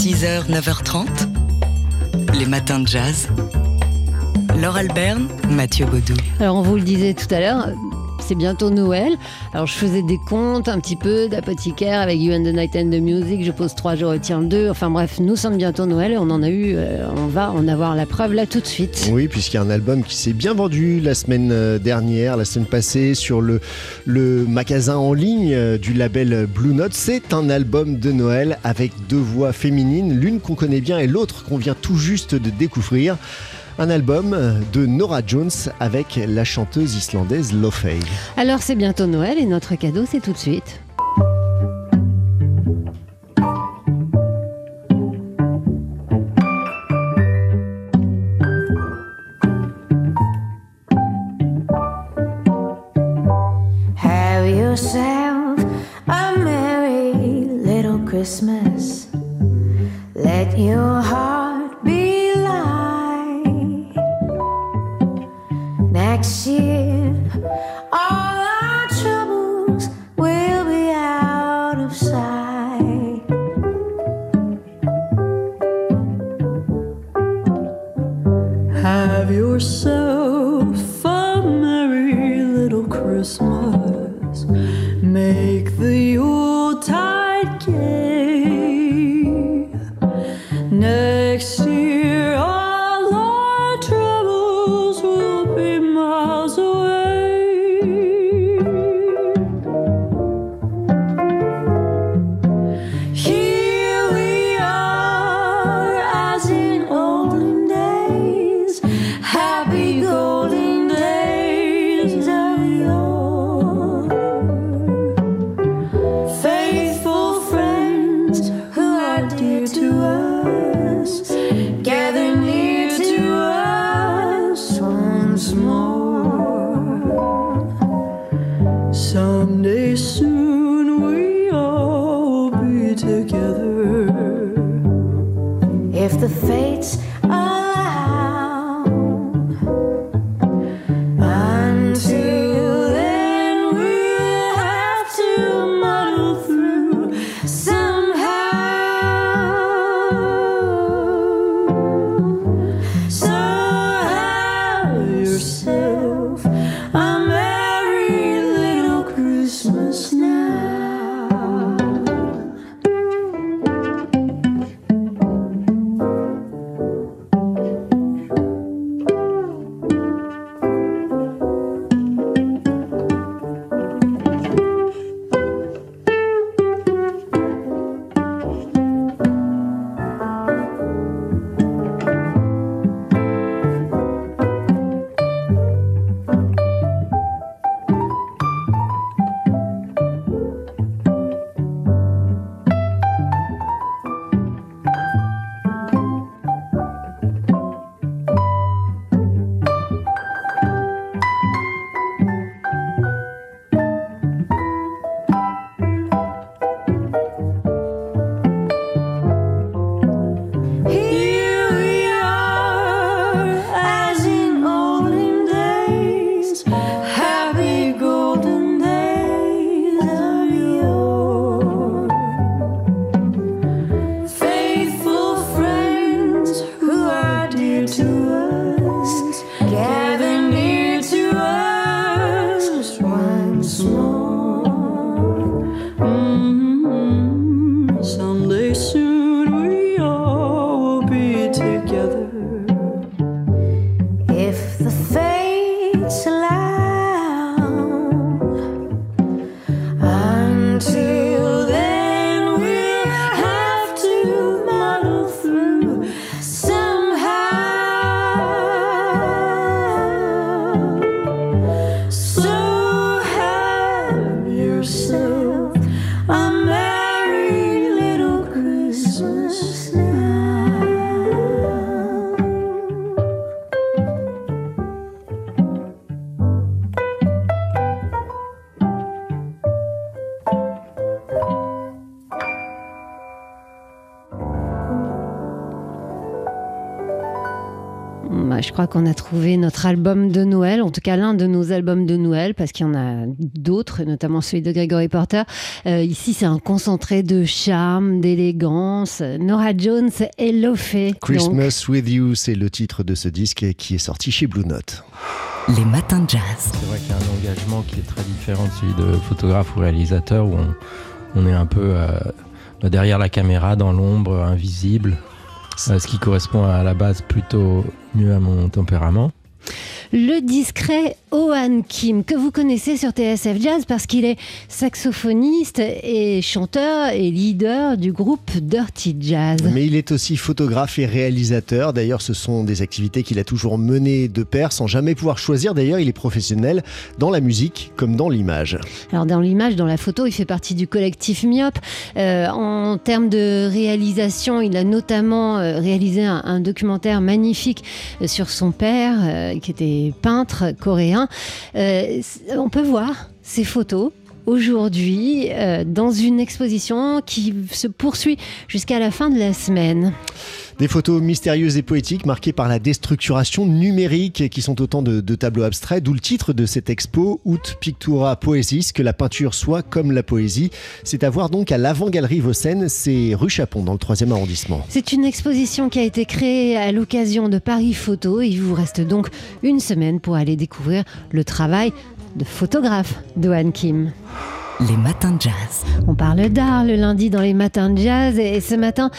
6h, 9h30, les matins de jazz. Laure Alberne, Mathieu Baudou. Alors on vous le disait tout à l'heure, c'est bientôt Noël. Alors je faisais des comptes un petit peu d'apothicaire avec You and the Night and the Music. Je pose trois, je retiens deux. Enfin bref, nous sommes bientôt Noël et on en a eu, euh, on va en avoir la preuve là tout de suite. Oui, puisqu'il y a un album qui s'est bien vendu la semaine euh, dernière, la semaine passée, sur le, le magasin en ligne euh, du label Blue Note. C'est un album de Noël avec deux voix féminines, l'une qu'on connaît bien et l'autre qu'on vient tout juste de découvrir. Un album de Nora Jones avec la chanteuse islandaise Lofey. Alors c'est bientôt Noël et notre cadeau c'est tout de suite. Have yourself a merry little Christmas. Let your heart Have yourself a merry little Christmas. Make the Yuletide gay. Next year, all our troubles will be miles away. Here we are, as in together. If the fates qu'on a trouvé notre album de Noël, en tout cas l'un de nos albums de Noël, parce qu'il y en a d'autres, notamment celui de Gregory Porter. Euh, ici, c'est un concentré de charme, d'élégance. Nora Jones et Lofé. Christmas with You, c'est le titre de ce disque qui est sorti chez Blue Note. Les matins de jazz. C'est vrai qu'il y a un engagement qui est très différent de celui de photographe ou réalisateur où on, on est un peu euh, derrière la caméra, dans l'ombre, invisible, ce qui correspond à la base plutôt mieux à mon tempérament. Le discret Ohan Kim, que vous connaissez sur TSF Jazz parce qu'il est saxophoniste et chanteur et leader du groupe Dirty Jazz. Mais il est aussi photographe et réalisateur. D'ailleurs, ce sont des activités qu'il a toujours menées de pair sans jamais pouvoir choisir. D'ailleurs, il est professionnel dans la musique comme dans l'image. Alors dans l'image, dans la photo, il fait partie du collectif Myope. Euh, en termes de réalisation, il a notamment euh, réalisé un, un documentaire magnifique euh, sur son père, euh, qui était peintre coréen. Euh, on peut voir ces photos aujourd'hui euh, dans une exposition qui se poursuit jusqu'à la fin de la semaine. Des photos mystérieuses et poétiques marquées par la déstructuration numérique qui sont autant de, de tableaux abstraits, d'où le titre de cette expo, Ut Pictura Poesis, que la peinture soit comme la poésie. C'est à voir donc à l'avant-galerie Vaucen, c'est rue Chapon dans le 3e arrondissement. C'est une exposition qui a été créée à l'occasion de Paris Photo. Il vous reste donc une semaine pour aller découvrir le travail de photographe d'Ohan Kim. Les matins de jazz. On parle d'art le lundi dans les matins de jazz et ce matin,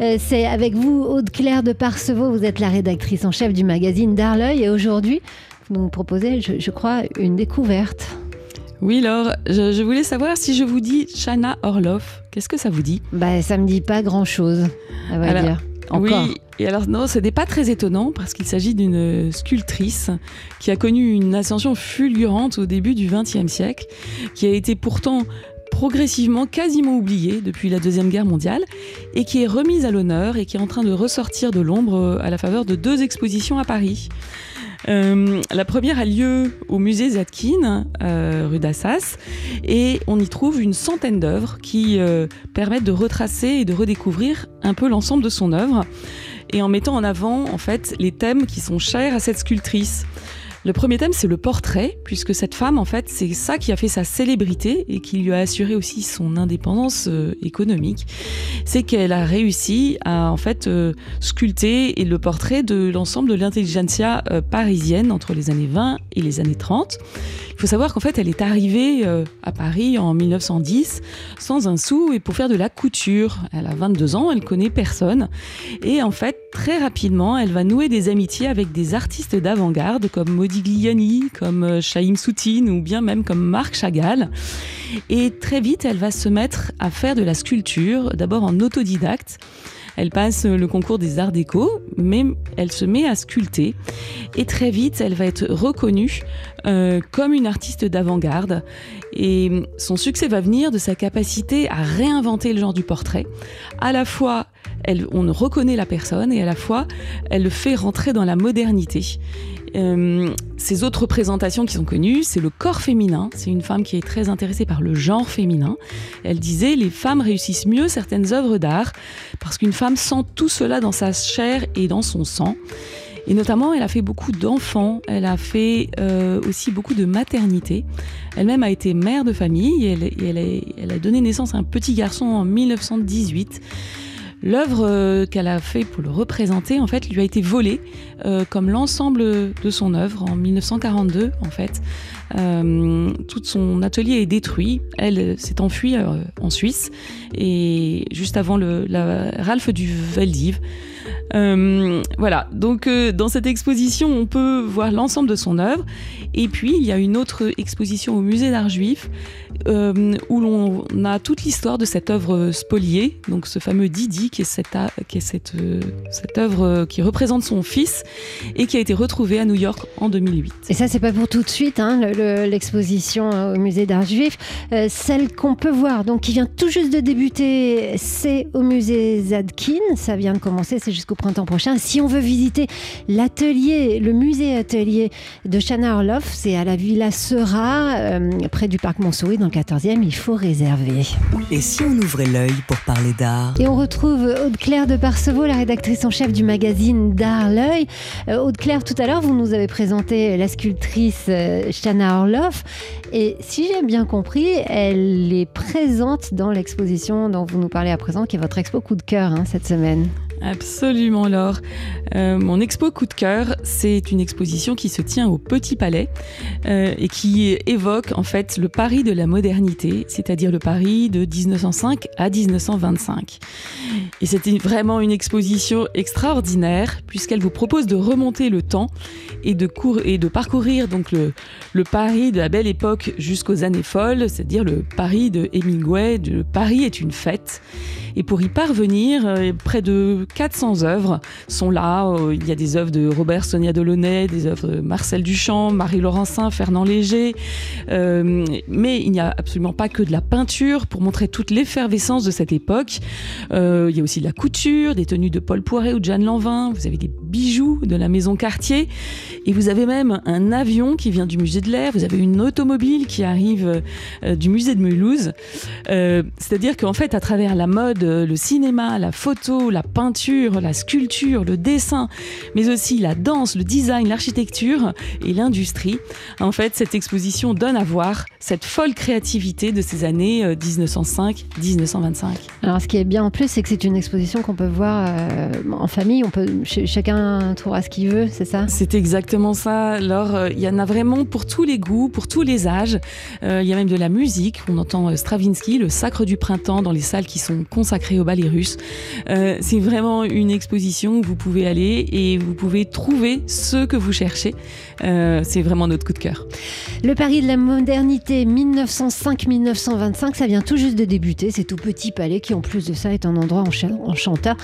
euh, c'est avec vous, Aude-Claire de Parcevaux. Vous êtes la rédactrice en chef du magazine D'Art l'œil et aujourd'hui, vous nous proposez, je, je crois, une découverte. Oui, Laure, je, je voulais savoir si je vous dis Chana Orloff, qu'est-ce que ça vous dit? Bah, ça me dit pas grand-chose, à vrai Alors, dire. Encore. Oui, et alors non, ce n'est pas très étonnant parce qu'il s'agit d'une sculptrice qui a connu une ascension fulgurante au début du XXe siècle, qui a été pourtant progressivement quasiment oubliée depuis la Deuxième Guerre mondiale et qui est remise à l'honneur et qui est en train de ressortir de l'ombre à la faveur de deux expositions à Paris. Euh, la première a lieu au musée Zadkine, euh, rue d'Assas, et on y trouve une centaine d'œuvres qui euh, permettent de retracer et de redécouvrir un peu l'ensemble de son œuvre, et en mettant en avant en fait les thèmes qui sont chers à cette sculptrice. Le premier thème, c'est le portrait, puisque cette femme, en fait, c'est ça qui a fait sa célébrité et qui lui a assuré aussi son indépendance euh, économique. C'est qu'elle a réussi à, en fait, euh, sculpter le portrait de l'ensemble de l'intelligentsia euh, parisienne entre les années 20 et les années 30. Il faut savoir qu'en fait, elle est arrivée à Paris en 1910 sans un sou et pour faire de la couture. Elle a 22 ans, elle connaît personne. Et en fait, très rapidement, elle va nouer des amitiés avec des artistes d'avant-garde comme Comme euh, Chaim Soutine ou bien même comme Marc Chagall. Et très vite, elle va se mettre à faire de la sculpture, d'abord en autodidacte. Elle passe le concours des arts déco, mais elle se met à sculpter. Et très vite, elle va être reconnue euh, comme une artiste d'avant-garde. Et son succès va venir de sa capacité à réinventer le genre du portrait. À la fois, on reconnaît la personne et à la fois, elle le fait rentrer dans la modernité. Euh, ses autres représentations qui sont connues, c'est le corps féminin. C'est une femme qui est très intéressée par le genre féminin. Elle disait les femmes réussissent mieux certaines œuvres d'art parce qu'une femme sent tout cela dans sa chair et dans son sang. Et notamment, elle a fait beaucoup d'enfants, elle a fait euh, aussi beaucoup de maternité. Elle-même a été mère de famille et elle, a, elle a donné naissance à un petit garçon en 1918. L'œuvre euh, qu'elle a fait pour le représenter, en fait, lui a été volée, euh, comme l'ensemble de son œuvre en 1942, en fait. Euh, tout son atelier est détruit. Elle s'est enfuie en Suisse et juste avant le, la Ralph du Veldiv. Euh, voilà, donc dans cette exposition, on peut voir l'ensemble de son œuvre. Et puis, il y a une autre exposition au musée d'art juif où l'on a toute l'histoire de cette œuvre spoliée, donc ce fameux Didi, qui est cette, a- qui est cette, euh, cette œuvre euh, qui représente son fils et qui a été retrouvée à New York en 2008. Et ça, c'est pas pour tout de suite, hein, le- le- l'exposition euh, au musée d'art juif. Euh, celle qu'on peut voir, donc qui vient tout juste de débuter, c'est au musée Zadkine. Ça vient de commencer, c'est jusqu'au printemps prochain. Si on veut visiter l'atelier, le musée atelier de Chana Orloff, c'est à la Villa Sera, euh, près du parc Montsouris, dans le 14e. Il faut réserver. Et si on ouvrait l'œil pour parler d'art? Et on retrouve Aude-Claire de Parcevaux, la rédactrice en chef du magazine D'Art L'œil. Euh, Aude-Claire, tout à l'heure, vous nous avez présenté la sculptrice euh, Shana Orloff. Et si j'ai bien compris, elle est présente dans l'exposition dont vous nous parlez à présent, qui est votre expo coup de cœur hein, cette semaine. Absolument, Laure. Euh, mon expo coup de cœur, c'est une exposition qui se tient au Petit Palais euh, et qui évoque en fait le Paris de la modernité, c'est-à-dire le Paris de 1905 à 1925. Et c'était vraiment une exposition extraordinaire puisqu'elle vous propose de remonter le temps et de, et de parcourir donc le, Paris de la belle époque jusqu'aux années folles, c'est-à-dire le Paris de Hemingway, le Paris est une fête. Et pour y parvenir, euh, près de 400 œuvres sont là. Euh, Il y a des œuvres de Robert Sonia Delaunay, des œuvres de Marcel Duchamp, Marie Laurencin, Fernand Léger. Euh, mais il n'y a absolument pas que de la peinture pour montrer toute l'effervescence de cette époque. Euh, il y a aussi de la couture, des tenues de Paul Poiret ou de Jeanne Lanvin. Vous avez des bijoux de la maison Cartier. Et vous avez même un avion qui vient du musée de l'air. Vous avez une automobile qui arrive euh, du musée de Mulhouse. Euh, C'est-à-dire qu'en fait, à travers la mode, euh, le cinéma, la photo, la peinture, la sculpture, le dessin, mais aussi la danse, le design, l'architecture et l'industrie, en fait, cette exposition donne à voir cette folle créativité de ces années euh, 1905-1925. Alors, ce qui est bien en plus, c'est que c'est une exposition qu'on peut voir en famille. On peut, ch- chacun trouvera ce qu'il veut, c'est ça? C'est exactement ça. Alors, euh, il y en a vraiment pour tous les goûts, pour tous les âges. Euh, Il y a même de la musique. On entend euh, Stravinsky, le Sacre du printemps, dans les salles qui sont consacrées au ballet russe. C'est vraiment une exposition où vous pouvez aller et vous pouvez trouver ce que vous cherchez. C'est vraiment notre coup de cœur. Le Paris de la modernité 1905-1925, ça vient tout juste de débuter. C'est tout petit palais qui, en plus de ça, est un endroit encha- enchanteur.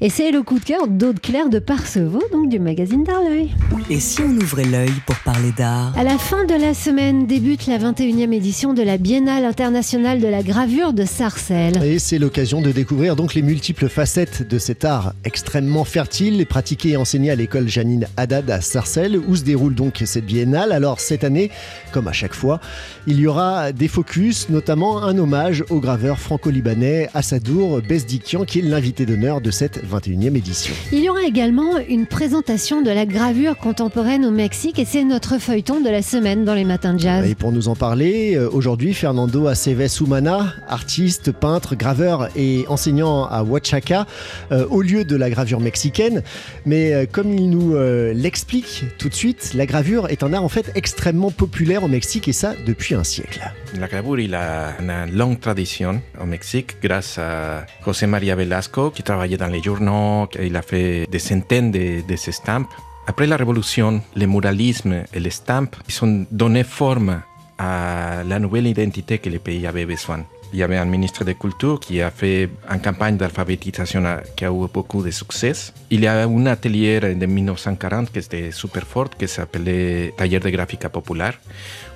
Et c'est le coup de cœur d'Aude Claire de Donc du magazine d'Arleuil. Et si on ouvrait l'œil pour parler d'art À la fin de la semaine débute la 21e édition de la Biennale internationale de la gravure de Sarcelles. Et c'est l'occasion de découvrir donc les multiples facettes de cet art extrêmement fertile, pratiqué et enseigné à l'école Janine Haddad à Sarcelles, où se déroule donc cette biennale. Alors cette année, comme à chaque fois, il y aura des focus, notamment un hommage au graveur franco-libanais Assadour Bezdikian, qui est l'invité d'honneur de cette 21e édition. Il y aura également une présentation de la gravure contemporaine au Mexique et c'est notre feuilleton de la semaine dans les matins de jazz. Et pour nous en parler, euh, aujourd'hui, Fernando Aceves Humana, artiste, peintre, graveur et enseignant à Huachaca, euh, au lieu de la gravure mexicaine. Mais euh, comme il nous l'explique tout de suite, la gravure est un art en fait extrêmement populaire au Mexique et ça depuis un siècle. La gravure, il a une longue tradition au Mexique grâce à José María Velasco qui travaillait dans les journaux. Il a fait des centaines de, de ces estampes. Après la Révolution, le muralisme et les estampes ils ont donné forme à la nouvelle identité que le pays avait besoin. Il y avait un ministre de Culture qui a fait une campagne d'alphabétisation qui a eu beaucoup de succès. Il y a un atelier de 1940 qui était super fort, qui s'appelait Taller de Graphica Populaire,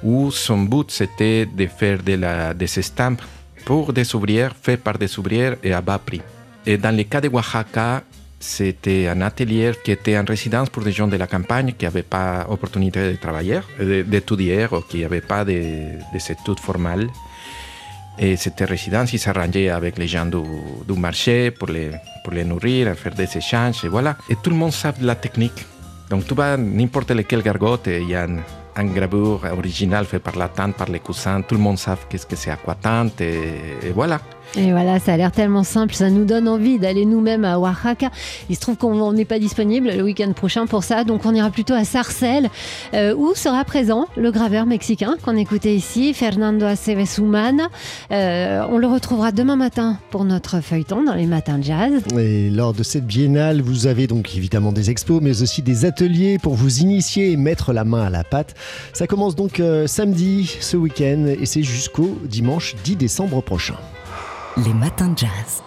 où son but c'était de faire de la, des estampes pour des ouvriers, fait par des ouvriers et à bas prix. Et dans le cas de Oaxaca, c'était un atelier qui était en résidence pour des gens de la campagne qui n'avaient pas opportunité de travailler, de- d'étudier ou qui n'avaient pas de, des études formelles. Et cette résidence, ils s'arrangeaient avec les gens du, marché pour les, nourrir, faire des échanges, et voilà. Et tout le monde sait la technique. Donc tu vas n'importe lequel gargote il y a un, gravure original fait par la tante, par les cousins. Tout le monde sait qu'est-ce que c'est aquatante et, et voilà. Et voilà, ça a l'air tellement simple, ça nous donne envie d'aller nous-mêmes à Oaxaca. Il se trouve qu'on n'est pas disponible le week-end prochain pour ça, donc on ira plutôt à Sarcelles, euh, où sera présent le graveur mexicain qu'on écoutait ici, Fernando Aceves Humana. Euh, on le retrouvera demain matin pour notre feuilleton dans les matins de jazz. Et lors de cette biennale, vous avez donc évidemment des expos, mais aussi des ateliers pour vous initier et mettre la main à la pâte. Ça commence donc euh, samedi, ce week-end, et c'est jusqu'au dimanche 10 décembre prochain. Les matins de jazz.